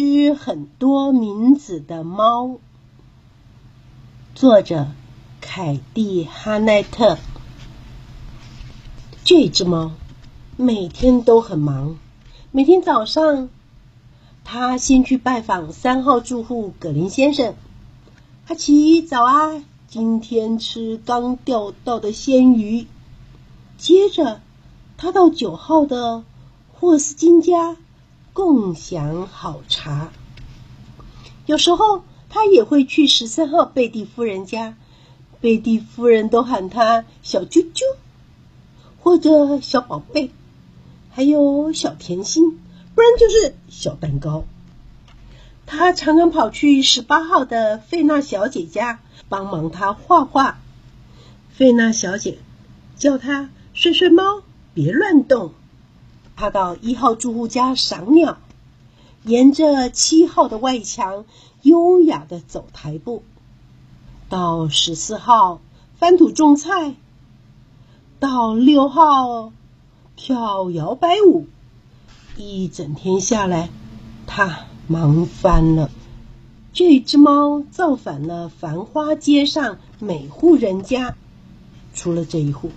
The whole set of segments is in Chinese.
只很多名字的猫。作者：凯蒂·哈奈特。这只猫每天都很忙。每天早上，它先去拜访三号住户葛林先生。阿奇，早啊！今天吃刚钓到的鲜鱼。接着，他到九号的霍斯金家共享好茶。有时候，他也会去十三号贝蒂夫人家，贝蒂夫人都喊他小啾啾，或者小宝贝。还有小甜心，不然就是小蛋糕。他常常跑去十八号的费娜小姐家帮忙她画画。费娜小姐叫他睡睡猫，别乱动。他到一号住户家赏鸟，沿着七号的外墙优雅的走台步，到十四号翻土种菜，到六号。跳摇摆舞，一整天下来，他忙翻了。这只猫造反了繁花街上每户人家，除了这一户，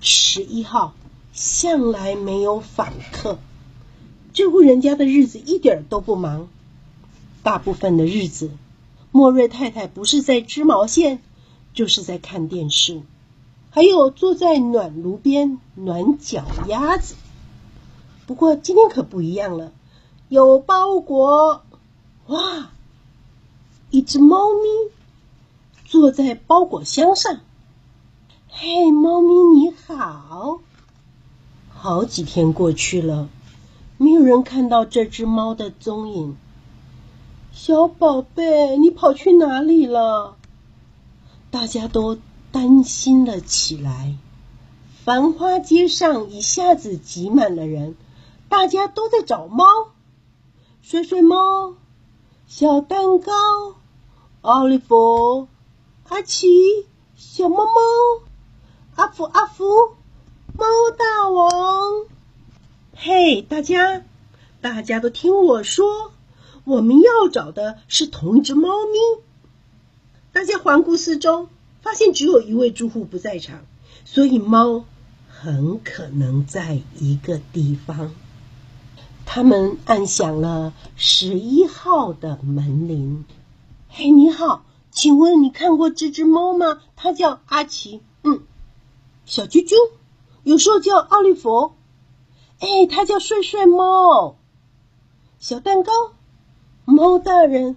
十一号向来没有访客。这户人家的日子一点都不忙，大部分的日子，莫瑞太太不是在织毛线，就是在看电视。还有坐在暖炉边暖脚丫子，不过今天可不一样了，有包裹！哇，一只猫咪坐在包裹箱上。嘿，猫咪你！好几天过去了，没有人看到这只猫的踪影。小宝贝，你跑去哪里了？大家都。担心了起来，繁花街上一下子挤满了人，大家都在找猫。睡睡猫、小蛋糕、奥利弗、阿奇、小猫猫、阿福阿福、猫大王。嘿，大家，大家都听我说，我们要找的是同一只猫咪。大家环顾四周。发现只有一位住户不在场，所以猫很可能在一个地方。他们按响了十一号的门铃。嘿，你好，请问你看过这只猫吗？它叫阿奇。嗯，小啾啾，有时候叫奥利弗。哎，它叫睡睡猫。小蛋糕，猫大人。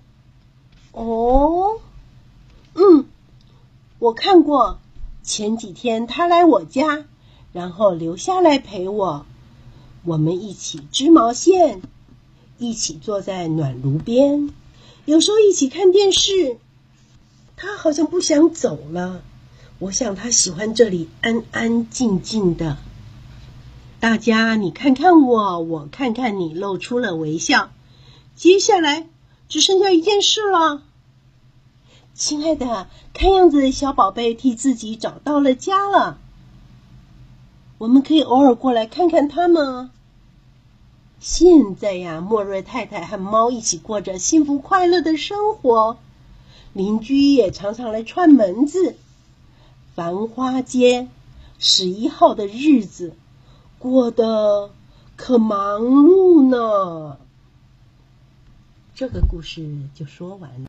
哦，嗯。我看过，前几天他来我家，然后留下来陪我，我们一起织毛线，一起坐在暖炉边，有时候一起看电视。他好像不想走了，我想他喜欢这里安安静静的。大家，你看看我，我看看你，露出了微笑。接下来只剩下一件事了。亲爱的，看样子小宝贝替自己找到了家了。我们可以偶尔过来看看他们。现在呀，莫瑞太太和猫一起过着幸福快乐的生活，邻居也常常来串门子。繁花街十一号的日子过得可忙碌呢。这个故事就说完了。